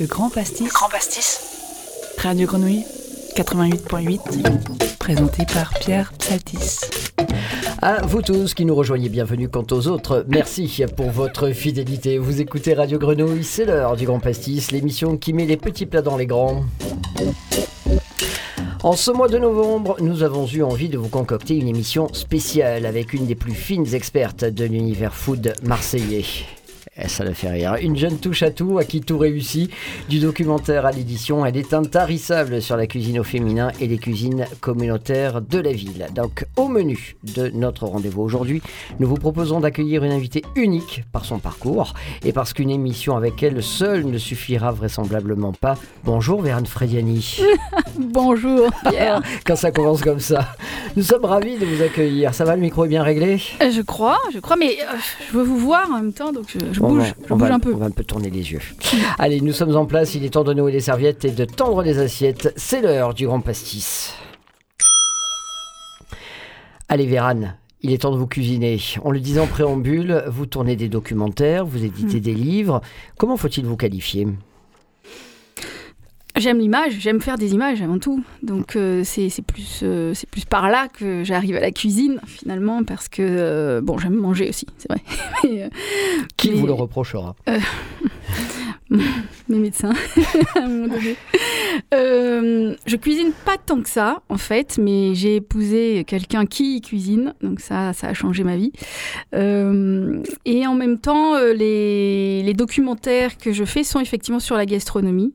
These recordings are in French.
Le Grand Pastis. Grand Pastis. Radio Grenouille 88.8. Présenté par Pierre Psaltis. À vous tous qui nous rejoignez, bienvenue quant aux autres. Merci pour votre fidélité. Vous écoutez Radio Grenouille, c'est l'heure du Grand Pastis, l'émission qui met les petits plats dans les grands. En ce mois de novembre, nous avons eu envie de vous concocter une émission spéciale avec une des plus fines expertes de l'univers food marseillais. Eh, ça le fait rire. Une jeune touche à tout, à qui tout réussit. Du documentaire à l'édition, elle est intarissable sur la cuisine au féminin et les cuisines communautaires de la ville. Donc, au menu de notre rendez-vous aujourd'hui, nous vous proposons d'accueillir une invitée unique par son parcours et parce qu'une émission avec elle seule ne suffira vraisemblablement pas. Bonjour, Vérane Frediani. Bonjour, Pierre. Quand ça commence comme ça, nous sommes ravis de vous accueillir. Ça va, le micro est bien réglé? Euh, Je crois, je crois, mais euh, je veux vous voir en même temps, donc je, bouge, va- je on bouge va- un peu. On va un peu tourner les yeux. Allez, nous sommes en place. Il est temps de nouer les serviettes et de tendre les assiettes. C'est l'heure du grand pastis. Allez, Vérane. Il est temps de vous cuisiner. On le disait en préambule, vous tournez des documentaires, vous éditez Mm. des livres. Comment faut-il vous qualifier? J'aime l'image, j'aime faire des images avant tout. Donc euh, c'est c'est plus, euh, c'est plus par là que j'arrive à la cuisine finalement, parce que, euh, bon, j'aime manger aussi, c'est vrai. Mais, Qui Mais- vous le reprochera? mes médecins, à un moment donné. Euh, je cuisine pas tant que ça, en fait, mais j'ai épousé quelqu'un qui cuisine, donc ça, ça a changé ma vie. Euh, et en même temps, euh, les, documentaires que je fais sont effectivement sur la gastronomie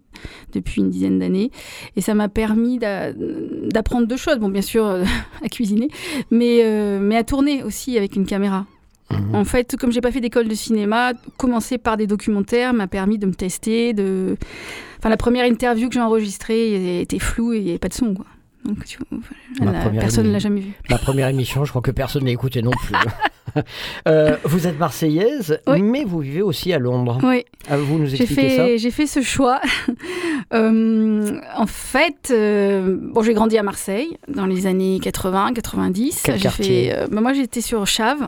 depuis une dizaine d'années, et ça m'a permis d'a- d'apprendre deux choses. Bon, bien sûr, à cuisiner, mais à tourner aussi avec une caméra. Mhm. En fait, comme j'ai pas fait d'école de cinéma, commencer par des documentaires m'a permis de me tester. De... Enfin, la première interview que j'ai enregistrée était floue et il n'y avait pas de son. Quoi. Donc, tu vois, Ma la- première personne ne l'a jamais vu. Ma première émission, je crois que personne n'a écouté non plus. Euh, vous êtes marseillaise, Oui. mais vous vivez aussi à Londres. Oui, Ah, vous nous expliquez ça fait, j'ai fait ce choix. Euh, en fait, euh, bon, j'ai grandi à Marseille dans les années 80, 90. Quel quartier fait, bah, moi, j'étais sur Chave.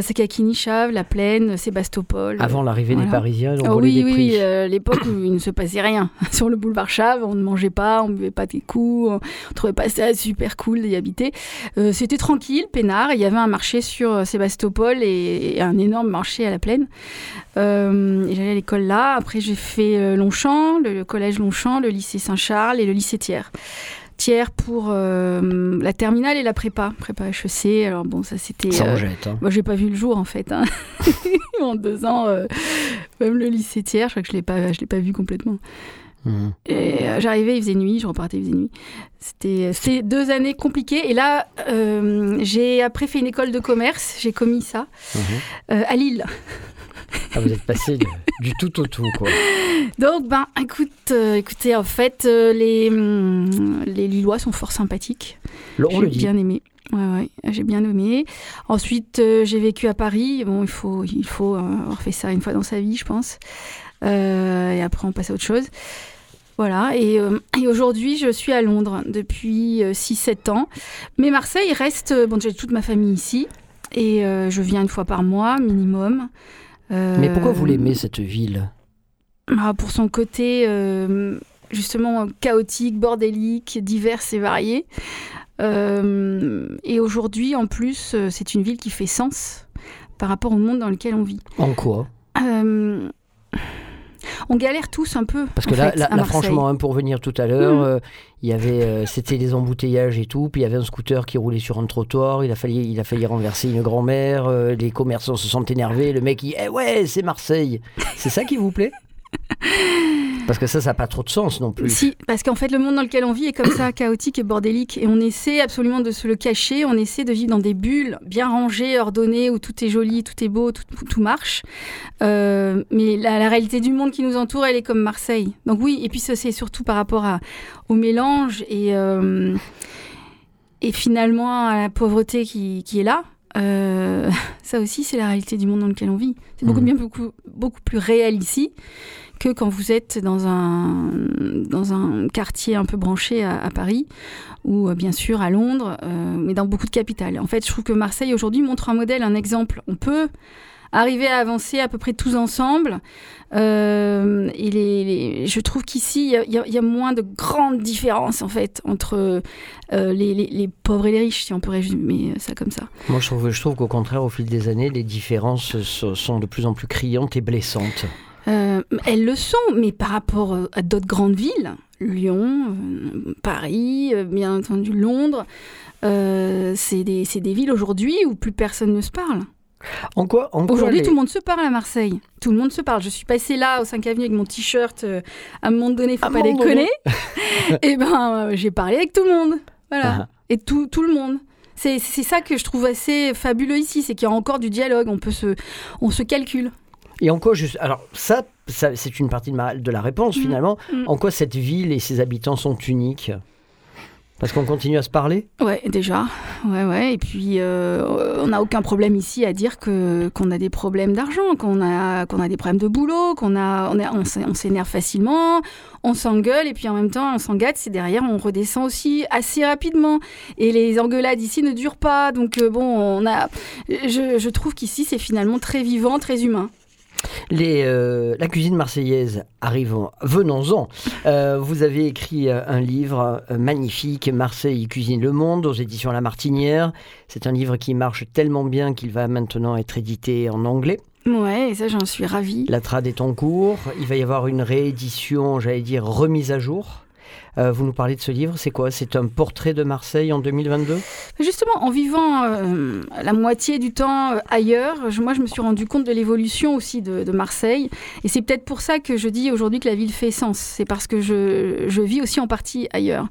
C'est Kakini, Chave, La Plaine, Sébastopol. Avant l'arrivée des. Parisiens, on Ah volait oui, des oui, prix. oui, l'époque où il ne se passait rien. Sur le boulevard Chave, on ne mangeait pas, on ne buvait pas des coups, on trouvait pas ça super cool d'y habiter. C'était tranquille, peinard. Il y avait un marché sur Sébastopol et, et un énorme marché à la plaine. Euh, j'allais à l'école là. Après, j'ai fait euh, Longchamp, le, le collège Longchamp, le lycée Saint-Charles et le lycée Thiers. Thiers pour euh, la terminale et la prépa, prépa HEC. Alors bon, ça c'était. Ça euh, jette. hein. moi, j'ai pas vu le jour en fait. hein. en deux ans, même le lycée tiers, je crois que je l'ai pas, je l'ai pas vu complètement. Et euh, j'arrivais, il faisait nuit, je repartais, il faisait nuit. C'était, c'était deux années compliquées. Et là, euh, j'ai après fait une école de commerce. J'ai commis ça Mhm. euh, à Lille. Ah, vous êtes passé de- du tout au tout, quoi. Donc, ben, écoute, euh, écoutez, en fait, euh, les hum, les Lillois sont fort sympathiques. J'ai le dit. bien aimé. Ouais, ouais, j'ai bien aimé. Ensuite, euh, j'ai vécu à Paris. Bon, il faut, il faut euh, avoir fait ça une fois dans sa vie, je pense. Euh, et après, on passe à autre chose. Voilà. Et, euh, et aujourd'hui, je suis à Londres depuis 6-7 ans. Mais Marseille reste. euh, Bon, j'ai toute ma famille ici. Et euh, je viens une fois par mois, minimum. Euh, Mais pourquoi vous l'aimez, cette ville? Ah, Pour son côté euh, justement chaotique, bordélique, divers et varié. Euh, et aujourd'hui, en plus, euh, c'est une ville qui fait sens par rapport au monde dans lequel on vit. En quoi? Euh, on galère tous un peu. Parce que là, fait, là, à là, Marseille. franchement, hein, pour venir tout à l'heure, Mhm. euh, il y avait, euh, c'était les embouteillages et tout, puis il y avait un scooter qui roulait sur un trottoir, il a failli, il a failli renverser une grand-mère, euh, les commerçants se sont énervés, le mec, il, eh ouais, c'est Marseille. C'est ça qui vous plaît? Parce que ça, ça n'a pas trop de sens non plus. Si, parce qu'en fait, le monde dans lequel on vit est comme ça, chaotique et bordélique. Et on essaie absolument de se le cacher. On essaie de vivre dans des bulles bien rangées, ordonnées, où tout est joli, tout est beau, tout, tout marche. Euh, mais la, la réalité du monde qui nous entoure, elle est comme Marseille. Donc oui, et puis ça, c'est surtout par rapport à, au mélange et, euh, et finalement à la pauvreté qui, qui est là. Euh, ça aussi, c'est la réalité du monde dans lequel on vit. C'est beaucoup, Mhm. bien, beaucoup, beaucoup plus réel ici que quand vous êtes dans un, dans un quartier un peu branché à, Paris ou euh, bien sûr à Londres, euh, mais dans beaucoup de capitales. En fait, je trouve que Marseille aujourd'hui montre un modèle, un exemple. On peut arriver à avancer à peu près tous ensemble. Euh, et je trouve qu'ici, il y a- moins de grandes différences, en fait, entre les, pauvres et les riches, si on peut résumer ça comme ça. Moi, je trouve, qu'au contraire, au fil des années, les différences so- sont de plus en plus criantes et blessantes. Euh, elles le sont, mais par rapport euh, à d'autres grandes villes, Lyon, euh, Paris, bien entendu Londres, euh, c'est des, villes aujourd'hui où plus personne ne se parle. En quoi, en Aujourd'hui, les- tout le monde se parle à Marseille. Tout le monde se parle. Je suis passée là au 5 avenue avec mon t-shirt. euh, à un moment donné, faut À pas déconner. Et ben, euh, j'ai parlé avec tout le monde. Voilà. Ah. Et tout, tout le monde. C'est c'est ça que je trouve assez fabuleux ici, c'est qu'il y a encore du dialogue. On peut se, on se calcule. Et en quoi, juste, alors ça, ça, c'est une partie de, ma- de la réponse Mhm. finalement. Mhm. En quoi cette ville et ses habitants sont uniques? Parce qu'on continue à se parler? Ouais, déjà. Ouais, ouais. Et puis, euh, on n'a aucun problème ici à dire que qu'on a des problèmes d'argent, qu'on a qu'on a des problèmes de boulot, qu'on a on, on s'é- on s'énerve facilement, on s'engueule et puis en même temps on s'engâte. C'est derrière on redescend aussi assez rapidement. Et les engueulades ici ne durent pas. Donc euh, bon, on a. Je, je trouve qu'ici c'est finalement très vivant, très humain. Les, euh, la cuisine marseillaise, arrivons, venons-en. Euh, vous avez écrit euh, un livre magnifique, Marseille cuisine le monde, aux éditions La Martinière. C'est un livre qui marche tellement bien qu'il va maintenant être édité en anglais. Ouais, et ça j'en suis ravie. La trad est en cours. Il va y avoir une réédition, j'allais dire, remise à jour. Euh, vous nous parlez de ce livre, c'est quoi? C'est un portrait de Marseille en 2022 Justement, en vivant euh, la moitié du temps euh, ailleurs, je- moi je me suis rendu compte de l'évolution aussi de, de Marseille. Et c'est peut-être pour ça que je dis aujourd'hui que la ville fait sens. C'est parce que je, je vis aussi en partie ailleurs.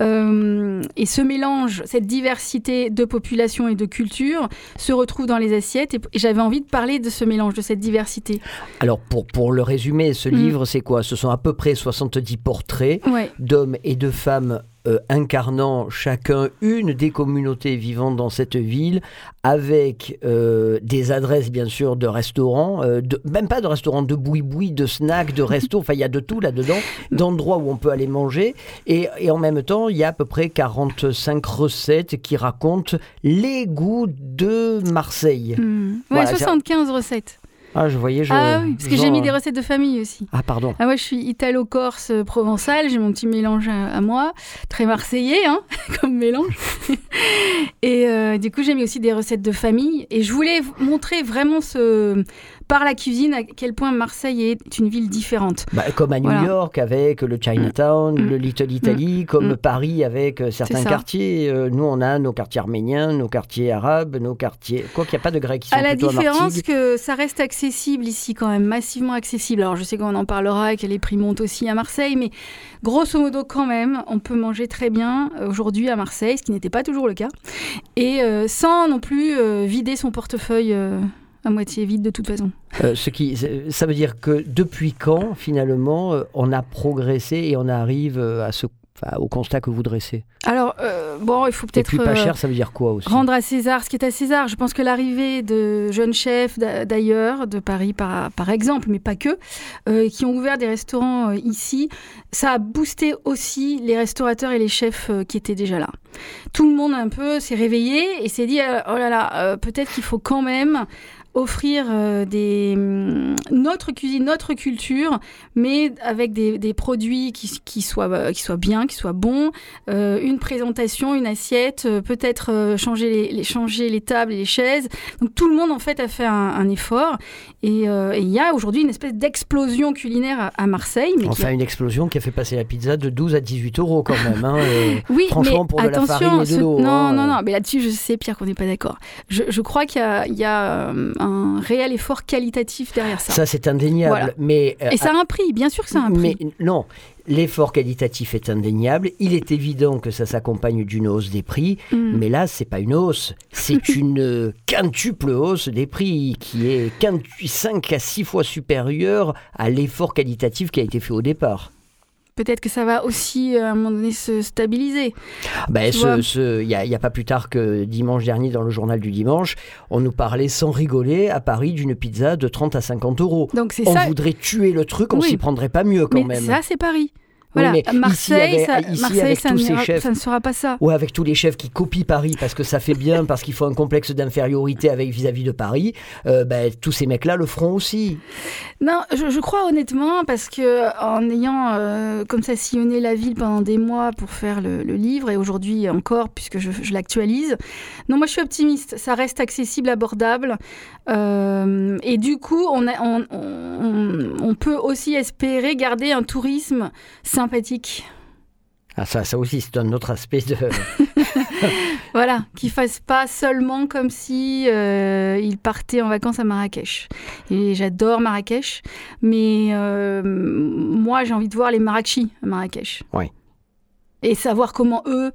Euh, et ce mélange, cette diversité de population et de culture se retrouve dans les assiettes. Et, et j'avais envie de parler de ce mélange, de cette diversité. Alors, pour, pour le résumer, ce Mhm. livre, c'est quoi? Ce sont à peu près 70 portraits Ouais. D'hommes et de femmes euh, incarnant chacun une des communautés vivant dans cette ville, avec euh, des adresses bien sûr de restaurants, euh, de- même pas de restaurants, de boui-boui, de snacks, de restos, enfin il y a de tout là-dedans, d'endroits où on peut aller manger, et, et en même temps il y a à peu près 45 recettes qui racontent les goûts de Marseille. Hmm. Ouais, Voilà, c'est- 75 recettes. Ah, je voyais, je... ah oui, parce que j'ai mis des recettes de famille aussi. Ah, pardon. Ah ouais, je suis italo-corse euh, provençal, j'ai mon petit mélange à, à moi, très marseillais hein, comme mélange. et euh, du coup, j'ai mis aussi des recettes de famille et je voulais montrer vraiment ce par la cuisine à quel point Marseille est une ville différente. Bah, comme à New Voilà. York avec le Chinatown, Mm. le Little Italy, comme Mm. Paris avec euh, certains quartiers. Euh, nous, on a nos quartiers arméniens, nos quartiers arabes, nos quartiers. Quoi qu'il n'y a pas de grecs qui sont À la plutôt différence que ça reste accessible ici quand même, massivement accessible. Alors je sais qu'on en parlera et que les prix montent aussi à Marseille, mais grosso modo quand même, on peut manger très bien euh, aujourd'hui à Marseille, ce qui n'était pas toujours le cas, et euh, sans non plus euh, vider son portefeuille à moitié vide de toute façon. Ce qui, ça veut dire que depuis quand, finalement, on a progressé et on arrive à ce, enfin, au constat que vous dressez Alors euh, bon, il faut Et peut-être puis pas euh, cher, ça veut dire quoi aussi? Rendre à César ce qui est à César. Je pense que l'arrivée de jeunes chefs d'a- d'ailleurs, de Paris par, par exemple, mais pas que, euh, qui ont ouvert des restaurants euh, ici, ça a boosté aussi les restaurateurs et les chefs qui étaient déjà là. Tout le monde un peu s'est réveillé et s'est dit oh là là, peut-être qu'il faut quand même offrir euh, des, hum, notre cuisine, notre culture, mais avec des, des produits qui, qui, soient, euh, qui soient bien, qui soient bons, euh, une présentation, une assiette, peut-être changer, les, les- changer les tables et les chaises. Donc tout le monde en fait a fait un, un effort et euh, il y a aujourd'hui une espèce d'explosion culinaire à, à Marseille. Mais Enfin, une explosion qui a fait passer la pizza de 12 à 18 euros quand même. hein. Oui, Franchement, mais pour de la attention, farine et de ce- l'eau, Non, hein, non, non, mais là-dessus, je sais, Pierre, qu'on n'est pas d'accord. Je, je crois qu'il y a, il y a, euh, un réel effort qualitatif derrière ça. Ça, c'est indéniable. Voilà. Mais, euh, Et ça a un prix, bien sûr que ça a un prix. Mais non, l'effort qualitatif est indéniable. Il est évident que ça s'accompagne d'une hausse des prix. Mm. Mais là, c'est pas une hausse, c'est une euh, quintuple hausse des prix qui est 5 à 6 fois supérieure à l'effort qualitatif qui a été fait au départ. Peut-être que ça va aussi, euh, à un moment donné, se stabiliser. Ben, Il n'y a, pas plus tard que dimanche dernier, dans le journal du dimanche, on nous parlait sans rigoler à Paris d'une pizza de 30 à 50 euros. Donc c'est On ça. voudrait tuer le truc, on Oui. s'y prendrait pas mieux quand mais même. ça, c'est Paris. Voilà, mais à ici, Marseille, avec- ça, ici, Marseille, avec ça, tous n'ira- ces chefs. ça ne sera pas ça. Ouais, avec tous les chefs qui copient Paris parce que ça fait bien, parce qu'il faut un complexe d'infériorité avec vis-à-vis de Paris, euh, ben, tous ces mecs-là le feront aussi. Non, je, je crois honnêtement, parce que en ayant euh, comme ça sillonné la ville pendant des mois pour faire le, le livre, et aujourd'hui encore, puisque je, je l'actualise, non, moi je suis optimiste. Ça reste accessible, abordable. euh, et du coup, on, a- on, on- on peut aussi espérer garder un tourisme sympathique. Ah, ça, ça aussi, c'est un autre aspect de. Voilà, qui fasse pas seulement comme si euh, il partait en vacances à Marrakech. Et j'adore Marrakech, mais euh, moi j'ai envie de voir les Marrakechis à Marrakech. Oui. Et savoir comment eux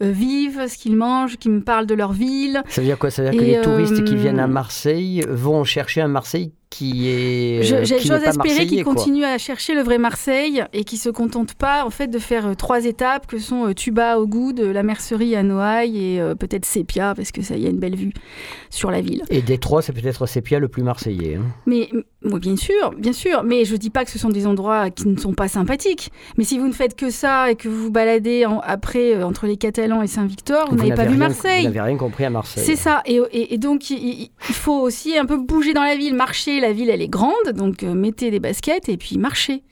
euh, vivent, ce qu'ils mangent, qu'ils me parlent de leur ville. Ça veut dire quoi? Ça veut dire que les touristes qui euh, viennent à Marseille vont chercher un Marseille qui est. Euh, qui J'ose espérer quoi. continuent à chercher le vrai Marseille et qu'ils se contentent pas en fait de faire euh, trois étapes que sont euh, Tuba au Goud, la mercerie à Noailles et euh, peut-être Sépia parce que ça y a une belle vue sur la ville. Et Détroit, c'est peut-être Sépia le plus marseillais. hein. Mais m- oui, bien sûr, bien sûr. Mais je dis pas que ce sont des endroits qui ne sont pas sympathiques. Mais si vous ne faites que ça et que vous vous baladez en- après euh, entre les Catalans et Saint-Victor, vous, n'avez pas vu Marseille. Vous n'avez rien compris à Marseille. C'est ça. Et, et- et donc, il, faut aussi un peu bouger dans la ville, marcher. La ville, elle est grande, donc euh, mettez des baskets et puis marchez.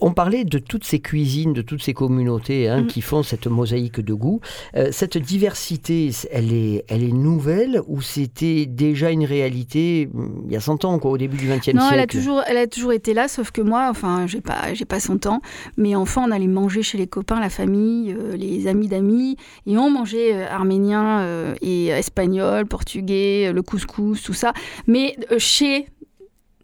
On parlait de toutes ces cuisines, de toutes ces communautés hein, Mm. qui font cette mosaïque de goût. Euh, cette diversité, elle est, elle est nouvelle ou c'était déjà une réalité mm, il y a 100 ans, quoi, au début du XXe siècle elle a toujours, elle a toujours été là, sauf que moi, enfin, j'ai pas, j'ai pas 100 ans. Mais enfant, on allait manger chez les copains, la famille, euh, les amis d'amis, et on mangeait euh, arménien euh, et espagnol, portugais, le couscous, tout ça. Mais chez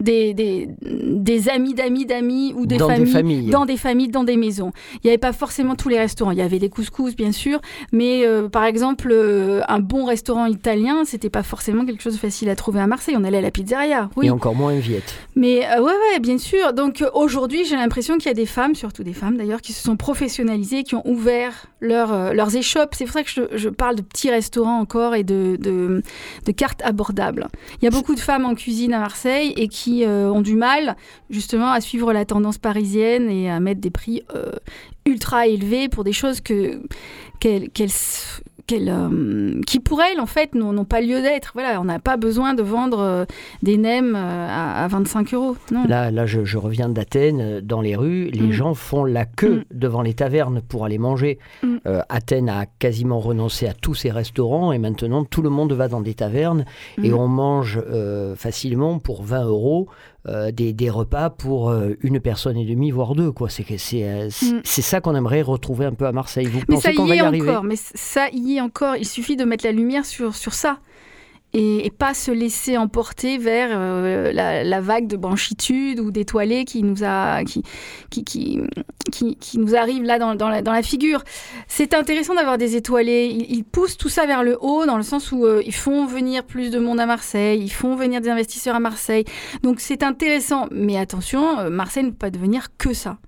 des, des, des amis d'amis d'amis ou des Dans des familles, familles. dans des familles, dans des maisons. Il n'y avait pas forcément tous les restaurants. Il y avait des couscous, bien sûr, mais euh, par exemple, euh, un bon restaurant italien, c'était pas forcément quelque chose de facile à trouver à Marseille. On allait à la pizzeria. Oui. Et encore moins Viette. Mais euh, ouais, ouais, bien sûr. Donc aujourd'hui, j'ai l'impression qu'il y a des femmes, surtout des femmes d'ailleurs, qui se sont professionnalisées, qui ont ouvert leur, euh, leurs échoppes. C'est pour ça que je, je parle de petits restaurants encore et de, de, de cartes abordables. Il y a beaucoup de femmes en cuisine à Marseille et qui euh, ont du mal justement à suivre la tendance parisienne et à mettre des prix euh, ultra élevés pour des choses que qu'elles euh, qui pour elles en fait n'ont pas lieu d'être. Voilà, on n'a pas besoin de vendre euh, des nems euh, à, à 25 euros. Non. Là, là je, je reviens d'Athènes, dans les rues, les Mm. gens font la queue Mm. devant les tavernes pour aller manger. Mm. Euh, Athènes a quasiment renoncé à tous ses restaurants et maintenant tout le monde va dans des tavernes et on mange euh, facilement pour 20 euros euh, des, des repas pour euh, une personne et demie, voire deux. quoi. C'est c'est euh, c'est- Mm. c'est ça qu'on aimerait retrouver un peu à Marseille. Vous Mais pensez ça qu'on y va est y arriver? encore, mais ça y est encore. Il suffit de mettre la lumière sur, sur ça. Et, et pas se laisser emporter vers euh, la, la vague de branchitude ou d'étoilés qui nous a qui, qui, qui, qui nous arrive là dans, dans, la, dans la figure. C'est intéressant d'avoir des étoilés. Ils, ils poussent tout ça vers le haut dans le sens où euh, ils font venir plus de monde à Marseille, ils font venir des investisseurs à Marseille. Donc c'est intéressant. Mais attention, euh, Marseille ne peut pas devenir que ça.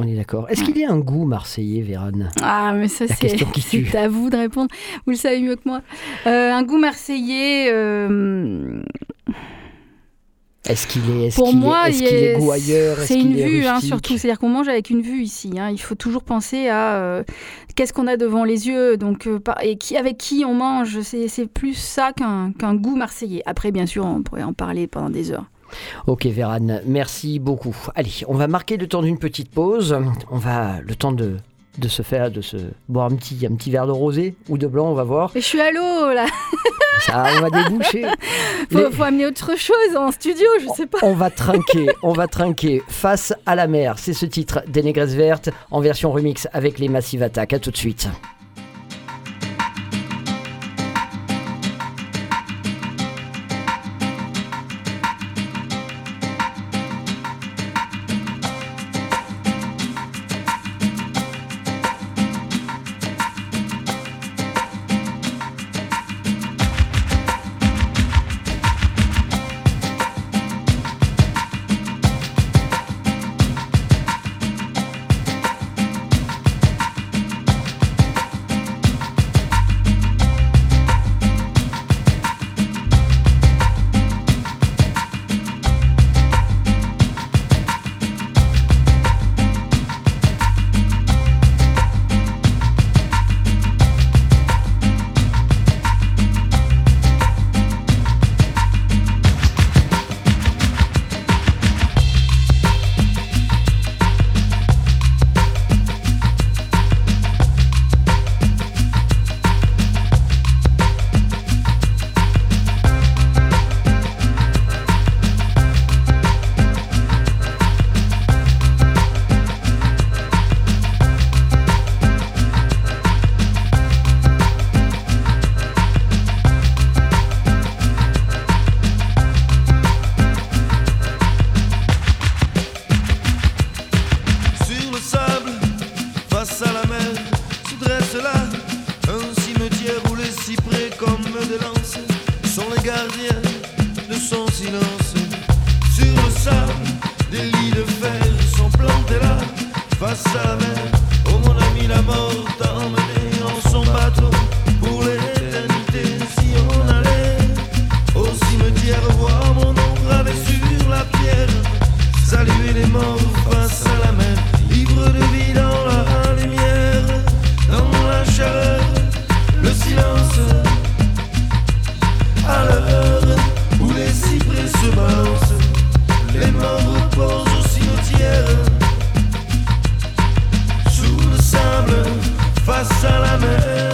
On est d'accord. Est-ce qu'il y a un goût marseillais, Vérane Ah, mais ça, c'est à vous de répondre. Vous le savez mieux que moi. Euh, un goût marseillais. euh, Est-ce qu'il est, est, pour moi, est, est goût ailleurs? C'est une vue, hein, surtout. C'est-à-dire qu'on mange avec une vue ici. hein. Il faut toujours penser à euh, qu'est-ce qu'on a devant les yeux, donc et qui, avec qui on mange. C'est plus ça qu'un qu'un goût marseillais. Après, bien sûr, on pourrait en parler pendant des heures. Ok Vérane, merci beaucoup. Allez, on va marquer le temps d'une petite pause. On va le temps de, de se faire, de se boire un petit, un petit verre de rosé ou de blanc, on va voir. Mais je suis à l'eau là. Ça, on va déboucher. Faut, Les- faut amener autre chose en studio, je sais pas. On va trinquer, on va trinquer face à la mer. C'est ce titre des Négresses Vertes en version remix avec les Massive Attack. À tout de suite. Face à la mer.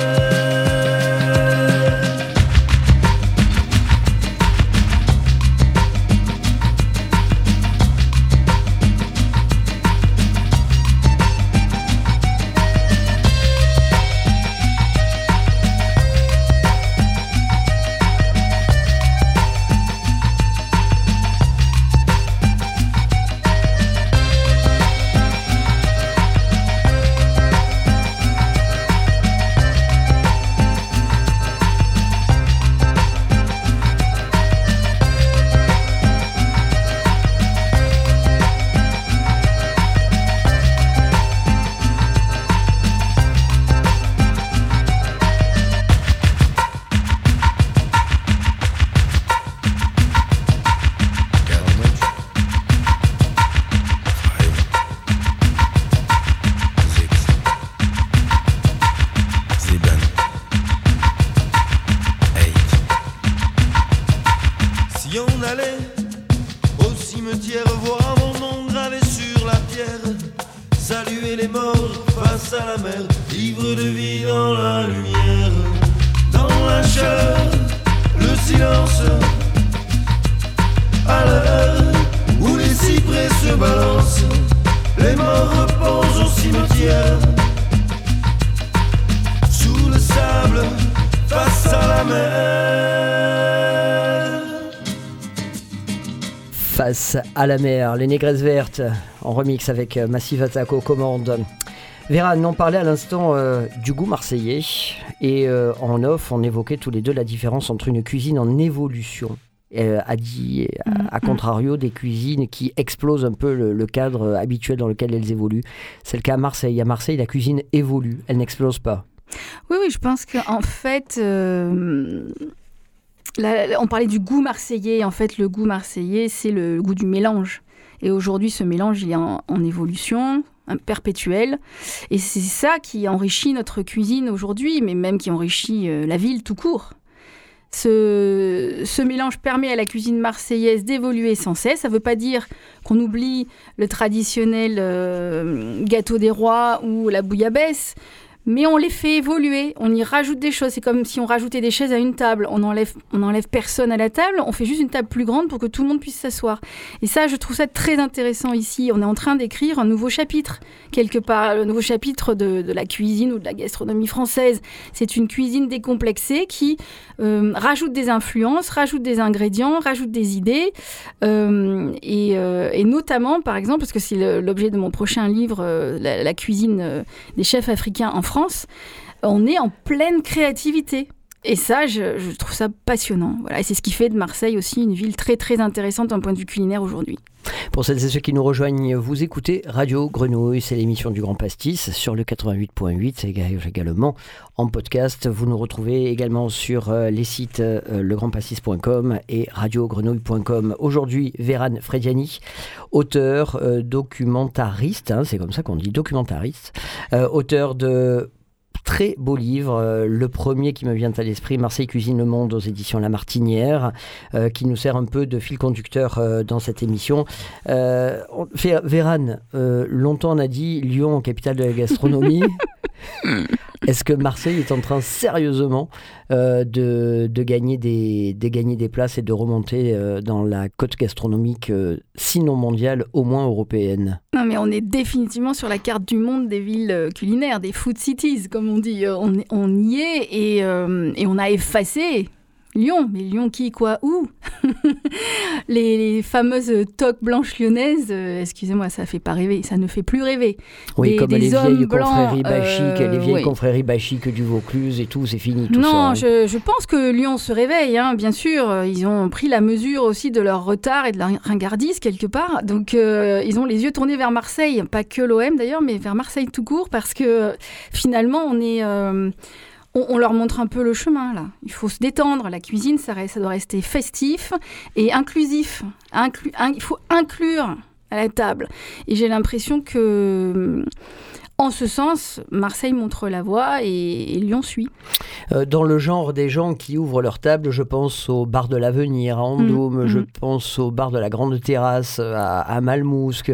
À la mer, les négresses vertes, en remix avec euh, Massive Attack aux commandes. Vera, on parlait à l'instant euh, du goût marseillais et euh, en off, on évoquait tous les deux la différence entre une cuisine en évolution. euh, à, dit, à, à contrario des cuisines qui explosent un peu le, le cadre habituel dans lequel elles évoluent. C'est le cas à Marseille. À Marseille, la cuisine évolue, elle n'explose pas. Oui, oui, je pense qu'en fait, on parlait du goût marseillais. En fait, le goût marseillais, c'est le goût du mélange. Et aujourd'hui, ce mélange, il est en, en évolution hein, perpétuelle. Et c'est ça qui enrichit notre cuisine aujourd'hui, mais même qui enrichit euh, la ville tout court. Ce, ce mélange permet à la cuisine marseillaise d'évoluer sans cesse. Ça ne veut pas dire qu'on oublie le traditionnel euh, gâteau des rois ou la bouillabaisse, mais on les fait évoluer, on y rajoute des choses. C'est comme si on rajoutait des chaises à une table. On enlève, on enlève personne à la table, on fait juste une table plus grande pour que tout le monde puisse s'asseoir. Et ça, je trouve ça très intéressant ici. On est en train d'écrire un nouveau chapitre, quelque part, un nouveau chapitre de, la cuisine ou de la gastronomie française. C'est une cuisine décomplexée qui euh, rajoute des influences, rajoute des ingrédients, rajoute des idées. Euh, et, euh, et notamment, par exemple, parce que c'est le- l'objet de mon prochain livre, la, la cuisine des chefs africains en France, on est en pleine créativité. Et ça, je, trouve ça passionnant. Voilà. Et c'est ce qui fait de Marseille aussi une ville très très intéressante d'un point de vue culinaire aujourd'hui. Pour celles et ceux qui nous rejoignent, vous écoutez Radio Grenouille, c'est l'émission du Grand Pastis sur le 88.8, c'est également en podcast. Vous nous retrouvez également sur euh, les sites euh, legrandpastis.com et radiogrenouille.com. Aujourd'hui, Véran Frediani, auteur, euh, documentariste, hein, c'est comme ça qu'on dit, documentariste, auteur de très beaux livres. Euh, le premier qui me vient à l'esprit, Marseille cuisine le monde aux éditions La Martinière, euh, qui nous sert un peu de fil conducteur euh, dans cette émission. On- Vé- Véran, longtemps on a dit Lyon, capitale de la gastronomie. Est-ce que Marseille est en train sérieusement euh, de, gagner des, de gagner des places et de remonter euh, dans la côte gastronomique, euh, sinon mondiale, au moins européenne Non, mais on est définitivement sur la carte du monde des villes culinaires, des food cities, comme on dit. On, y est et on a effacé Lyon, mais Lyon qui, quoi, où? Les, les fameuses toques blanches lyonnaises, euh, excusez-moi, ça fait pas rêver, ça ne fait plus rêver. Oui, Des- comme des les vieilles blancs, confréries bachiques, euh, les vieilles oui. confréries bachiques du Vaucluse et tout, c'est fini tout non, ça. hein. je, je pense que Lyon se réveille, hein, bien sûr. Ils ont pris la mesure aussi de leur retard et de leur ringardise quelque part. Donc, euh, ils ont les yeux tournés vers Marseille, pas que l'OM d'ailleurs, mais vers Marseille tout court, parce que finalement, on est. euh, on, on leur montre un peu le chemin là. Il faut se détendre. La cuisine, ça, reste- ça doit rester festif et inclusif. Inclu- in- il faut inclure à la table. Et j'ai l'impression que, en ce sens, Marseille montre la voie et- et Lyon suit. Euh, Dans le genre des gens qui ouvrent leur table, je pense au bar de l'Avenir à Vendôme, Mhm, je mhm. pense au bar de la Grande Terrasse à, à Malmousque,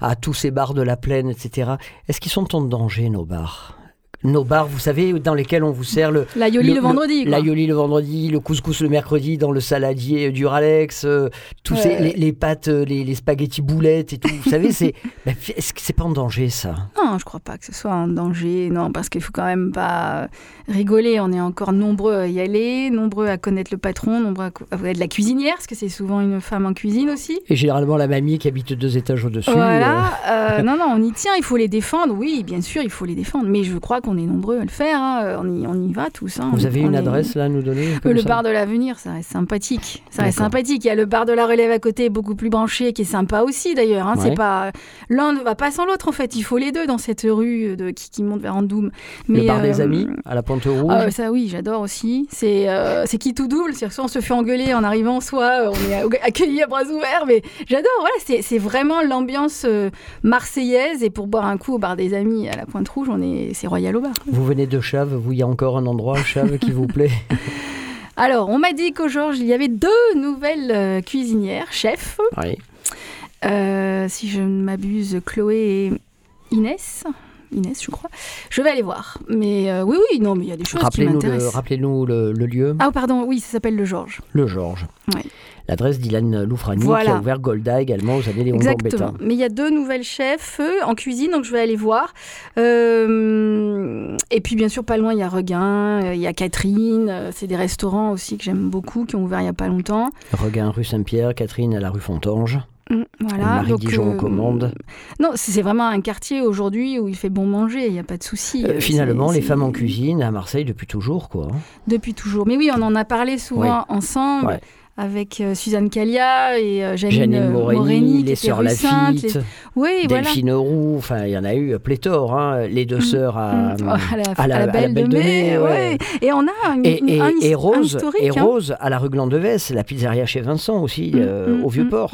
à tous ces bars de la Plaine, etc. Est-ce qu'ils sont en danger, nos bars? Nos bars, vous savez, dans lesquels on vous sert le, La Yoli le, vendredi. quoi. L'aioli le vendredi, le couscous le mercredi dans le saladier du Ralex, euh, tous ces, les, les pâtes, euh, les, les spaghettis boulettes et tout. Vous savez, c'est, ben, est-ce que c'est pas en danger ça? Non, je crois pas que ce soit un danger. Non, parce qu'il faut quand même pas rigoler. On est encore nombreux à y aller, nombreux à connaître le patron, nombreux à à connaître la cuisinière, parce que c'est souvent une femme en cuisine aussi. Et généralement la mamie qui habite deux étages au-dessus. euh, Voilà. euh, non, non, on y tient. Il faut les défendre. Oui, bien sûr, il faut les défendre. Mais je crois qu'on est nombreux à le faire. hein. On, y, on y va tous. hein. Vous avez une est- adresse là à nous donner Euh, comme le ça bar de l'avenir, ça reste sympathique. Ça reste sympathique. Il y a le bar de la relève à côté, beaucoup plus branché, qui est sympa aussi d'ailleurs. hein. Ouais. C'est pas l'un ne va pas sans l'autre en fait. Il faut les deux dans cette rue de, qui, qui monte vers Andoum. Le bar des euh, amis à la Pointe Rouge. ah, ça oui, j'adore aussi. C'est euh, c'est qui tout double, c'est-à-dire soit on se fait engueuler en arrivant, soit euh, on est accueilli à bras ouverts. Mais j'adore. Voilà, c'est vraiment l'ambiance euh, marseillaise. Et pour boire un coup au bar des amis à la Pointe Rouge, on est c'est royal Vous venez de Chave, vous il y a encore un endroit Chave qui vous plaît? Alors, on m'a dit qu'au Georges, il y avait deux nouvelles euh, cuisinières, chefs. Oui. Euh, si je ne m'abuse, Chloé et Inès. Inès, je crois. Je vais aller voir. Mais euh, oui, oui, non, mais il y a des choses qui m'intéressent. rappelez-nous le, le lieu, Ah, pardon, oui, ça s'appelle le Georges. le Georges. Ouais. L'adresse d'Ilan Loufrani qui a ouvert Golda également aux années Léon Exactement. Mais il y a deux nouvelles chefs en cuisine, donc je vais aller voir. Euh, et puis, bien sûr, pas loin, il y a Regain, euh, il y a Catherine. c'est des restaurants aussi que j'aime beaucoup, qui ont ouvert il n'y a pas longtemps. Regain rue Saint-Pierre, Catherine à la rue Fontange. Mm, Voilà. Marie donc, Dijon euh, aux commandes. Non, c'est vraiment un quartier aujourd'hui où il fait bon manger, il n'y a pas de souci. Euh, Euh, finalement, les femmes en cuisine à Marseille depuis toujours, quoi. hein. Depuis toujours. Mais oui, on en a parlé souvent ensemble. Ouais. Avec euh, Suzanne Calia et euh, Janine, Janine euh, Morini, qui les sœurs Lafitte, les- Oui, voilà. Delphine Roux, enfin, il y en a eu pléthore, hein. les deux Mm. sœurs à, Mm. Oh, à, la, à la- à la à la belle, Belle de mai, ouais. Et on a une, Et, et- un, et Rose, historique. et hein. Rose à la rue Glandevès, la pizzeria chez Vincent aussi, Mm, euh, au Vieux-Port.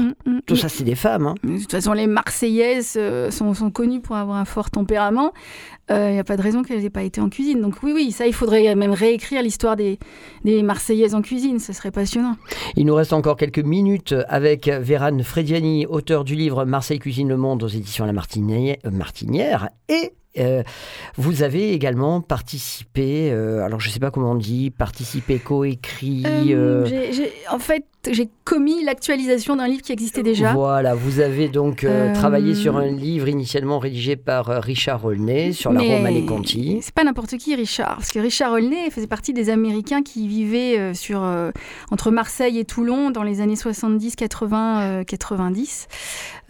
Tout ça, c'est des femmes. hein. De toute façon, les Marseillaises sont, sont connues pour avoir un fort tempérament. Il n'y a pas de raison qu'elles n'aient pas été en cuisine. Donc oui, oui, ça, il faudrait même réécrire l'histoire des, des Marseillaises en cuisine. Ce serait passionnant. Il nous reste encore quelques minutes avec Vérane Frediani, auteur du livre Marseille Cuisine le Monde aux éditions La Martinière. euh, Martinière et euh, vous avez également participé, euh, alors je ne sais pas comment on dit, participé, coécrit. Euh, euh, en fait, j'ai commis l'actualisation d'un livre qui existait déjà. Voilà, vous avez donc euh, Euh, travaillé sur un livre initialement rédigé par euh, Richard Olney sur la Romanée Conti. C'est pas n'importe qui, Richard. Parce que Richard Olney faisait partie des Américains qui vivaient sur, euh, entre Marseille et Toulon dans les années 70, 80, euh, 90.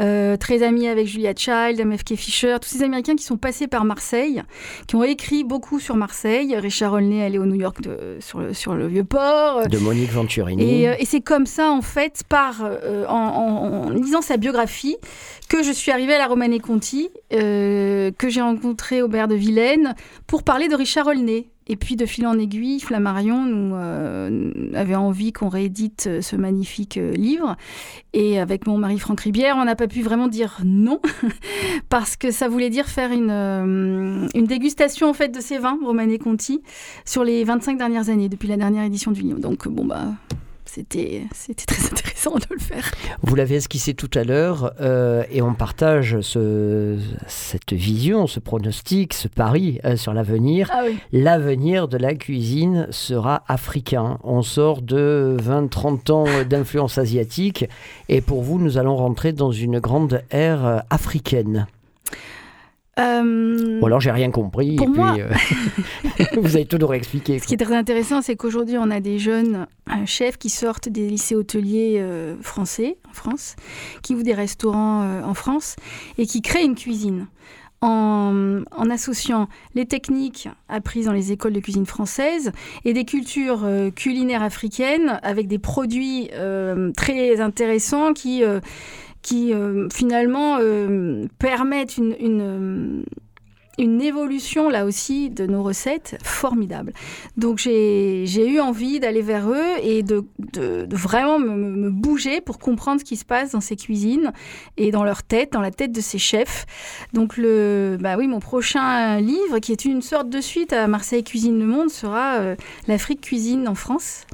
Euh, très amis avec Julia Child, MFK Fisher, tous ces Américains qui sont passés par Marseille, qui ont écrit beaucoup sur Marseille. Richard Olney allé au New York de- sur, le, sur le Vieux-Port. De Monique Venturini. Et, et c'est comme ça, en fait, par, euh, en, lisant sa biographie, que je suis arrivée à la Romanée Conti, euh, que j'ai rencontré Aubert de Vilaine, pour parler de Richard Olney. Et puis, de fil en aiguille, Flammarion nous euh, avait envie qu'on réédite ce magnifique livre. Et avec mon mari Franck Ribière, on n'a pas pu vraiment dire non, parce que ça voulait dire faire une, une dégustation en fait de ces vins, Romanée Conti, sur les 25 dernières années, depuis la dernière édition du livre. Donc, bon, bah, c'était très intéressant de le faire. Vous l'avez esquissé tout à l'heure euh, et on partage ce- cette vision, ce pronostic, ce pari euh, sur l'avenir. Ah oui. L'avenir de la cuisine sera africain. On sort de 20-30 ans d'influence asiatique et pour vous, nous allons rentrer dans une grande ère africaine. Euh, Ou alors j'ai rien compris. Pour et puis, moi- euh, vous avez tout nous réexpliqué. Ce qui est très intéressant, c'est qu'aujourd'hui, on a des jeunes euh, chefs qui sortent des lycées hôteliers euh, français, en France, qui ouvrent des restaurants en France et qui créent une cuisine. En, en associant les techniques apprises dans les écoles de cuisine françaises et des cultures euh, culinaires africaines avec des produits euh, très intéressants qui, euh, qui euh, finalement euh, permettent une, une, évolution là aussi de nos recettes formidable. Donc j'ai eu envie d'aller vers eux et de, de- vraiment me, me- me bouger pour comprendre ce qui se passe dans ces cuisines et dans leur tête, dans la tête de ces chefs. Donc le, bah oui, mon prochain livre, qui est une sorte de suite à Marseille Cuisine le Monde, sera euh, l'Afrique cuisine en France.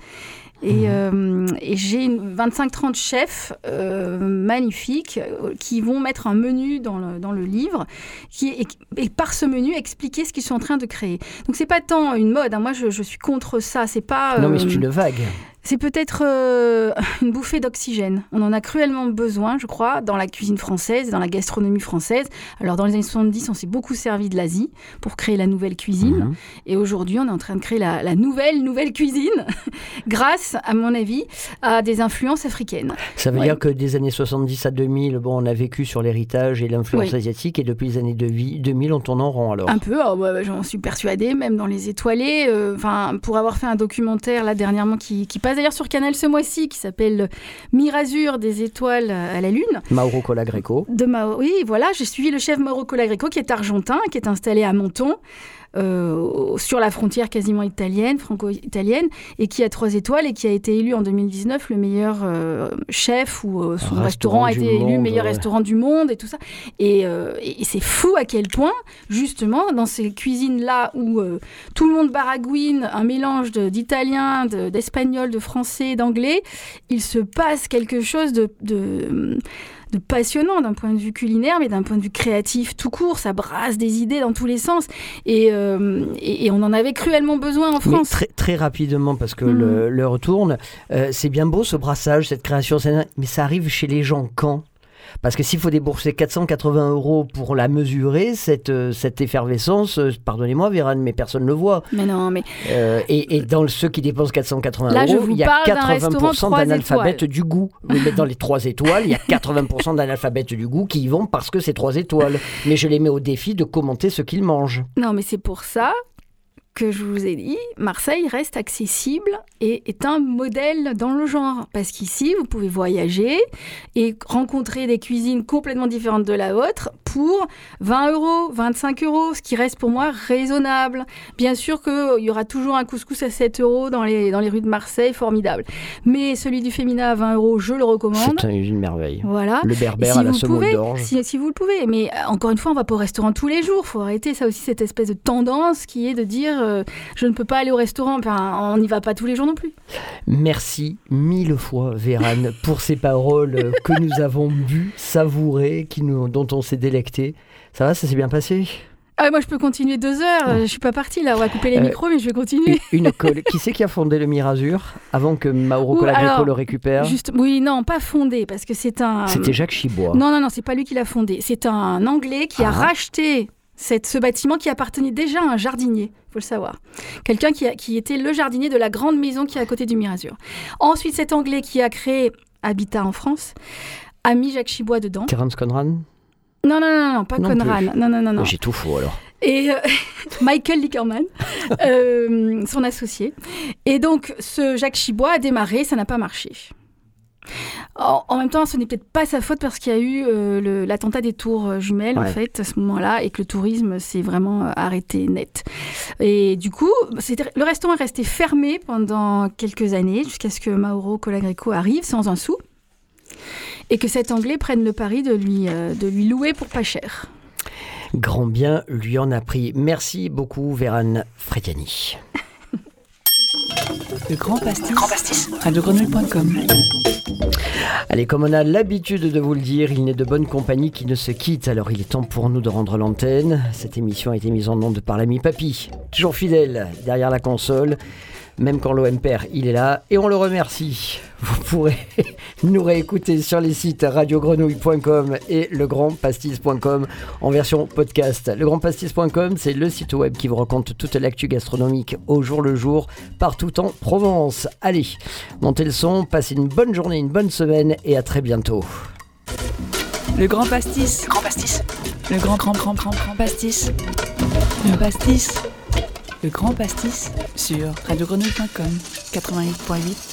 Et, euh, et j'ai une 25-30 chefs euh, magnifiques euh, qui vont mettre un menu dans le, dans le livre qui, et, et par ce menu expliquer ce qu'ils sont en train de créer. Donc c'est pas tant une mode, hein. moi je, je suis contre ça, c'est pas... Non, mais euh, c'est une vague. C'est peut-être euh, une bouffée d'oxygène. On en a cruellement besoin, je crois, dans la cuisine française, dans la gastronomie française. Alors, dans les années 70, on s'est beaucoup servi de l'Asie pour créer la nouvelle cuisine. Mhm. Et aujourd'hui, on est en train de créer la, la nouvelle, nouvelle cuisine, grâce, à mon avis, à des influences africaines. Ça veut Ouais. dire que des années 70 à 2000, bon, on a vécu sur l'héritage et l'influence Oui. asiatique, et depuis les années de vie- 2000, on tourne en rond alors. Un peu, ouais, j'en suis persuadée, même dans les étoilés. euh, Enfin, pour avoir fait un documentaire là dernièrement qui, qui passe d'ailleurs sur Canal ce mois-ci, qui s'appelle Mirazur des étoiles à la lune. Mauro Cola Greco. De Mao- Oui, voilà, j'ai suivi le chef Mauro Colagreco qui est argentin, qui est installé à Menton, euh, sur la frontière quasiment italienne, franco-italienne, et qui a trois étoiles et qui a été élu en 2019 le meilleur euh, chef ou euh, son restaurant, restaurant a été élu monde, meilleur ouais. restaurant du monde et tout ça. Et, c'est fou à quel point, justement, dans ces cuisines-là où tout le monde baragouine, un mélange d'italien, de- d'espagnol, de français, d'anglais, il se passe quelque chose de, de, de passionnant d'un point de vue culinaire, mais d'un point de vue créatif tout court. Ça brasse des idées dans tous les sens. Et, euh, et, et on en avait cruellement besoin en France. très, très rapidement, parce que le- l'heure tourne, euh, c'est bien beau ce brassage, cette création, mais ça arrive chez les gens quand? Parce que s'il faut débourser 480 euros pour la mesurer, cette, euh, cette effervescence, euh, pardonnez-moi Vérane, mais personne ne le voit. Mais non, mais Euh, et, et dans ceux qui dépensent 480 Là, je euros, il y a parle d'un 80% restaurant trois d'analphabètes du goût. Oui, mais dans les 3 étoiles, il y a 80% d'analphabètes du goût qui y vont parce que c'est 3 étoiles. Mais je les mets au défi de commenter ce qu'ils mangent. non, mais c'est pour ça que je vous ai dit, Marseille reste accessible et est un modèle dans le genre. Parce qu'ici, vous pouvez voyager et rencontrer des cuisines complètement différentes de la vôtre pour 20 euros, 25 euros, ce qui reste pour moi raisonnable. Bien sûr qu'il y aura toujours un couscous à 7 euros dans les, dans les rues de Marseille, formidable. Mais celui du féminin à 20 euros, je le recommande. C'est une merveille. Voilà. Le berbère si à la semoule d'orge. si, si vous le pouvez. Mais euh, encore une fois, on va pas au restaurant tous les jours. faut arrêter ça aussi, cette espèce de tendance qui est de dire euh, je ne peux pas aller au restaurant. Enfin, on n'y va pas tous les jours non plus. Merci mille fois, Vérane, pour ces paroles que nous avons bu, savourées, qui nous, dont on s'est délecté. Ça va, ça s'est bien passé? Ah, moi, je peux continuer deux heures. euh, Je suis pas partie là. On va couper les Euh, micros, mais je vais continuer. Une colle. Qui c'est qui a fondé le Mirazur avant que Mauro alors, le récupère? Juste, oui, non, pas fondé, parce que c'est un. C'était Jacques Chibois. Non, non, non, c'est pas lui qui l'a fondé. C'est un Anglais qui a Ah. racheté cette, ce bâtiment qui appartenait déjà à un jardinier, faut le savoir. Quelqu'un qui, était le jardinier de la grande maison qui est à côté du Mirazur. Ensuite, cet Anglais qui a créé Habitat en France a mis Jacques Chibois dedans. Terence Conran? Non, non, non, non, pas Non Conran. plus. Non, non, non, non. J'ai tout faux alors. Et euh, Michael Lickerman, euh, son associé. Et donc, ce Jacques Chibois a démarré, ça n'a pas marché. En, même temps, ce n'est peut-être pas sa faute parce qu'il y a eu euh, l'attentat des tours euh, jumelles, en fait, à ce moment-là, et que le tourisme s'est vraiment euh, arrêté net. Et du coup, le restaurant est resté fermé pendant quelques années, jusqu'à ce que Mauro Colagreco arrive sans un sou, et que cet Anglais prenne le pari de lui, euh, de lui louer pour pas cher. Grand bien lui en a pris. Merci beaucoup, Vérane Frediani. Le Grand Pastis. radiogrenouille.com. Allez, comme on a l'habitude de vous le dire, il n'est de bonne compagnie qui ne se quitte. Alors il est temps pour nous de rendre l'antenne. Cette émission a été mise en onde par l'ami Papy, toujours fidèle derrière la console. Même quand l'OM perd, il est là et on le remercie. Vous pourrez nous réécouter sur les sites radiogrenouille.com et legrandpastis.com en version podcast. Legrandpastis.com, c'est le site web qui vous raconte toute l'actu gastronomique au jour le jour, partout en Provence. Allez, montez le son, passez une bonne journée, une bonne semaine et à très bientôt. Le grand pastis. Grand pastis. Le grand, grand, grand, grand, grand pastis. Le pastis. Le grand pastis sur radiogrenouille.com 88.8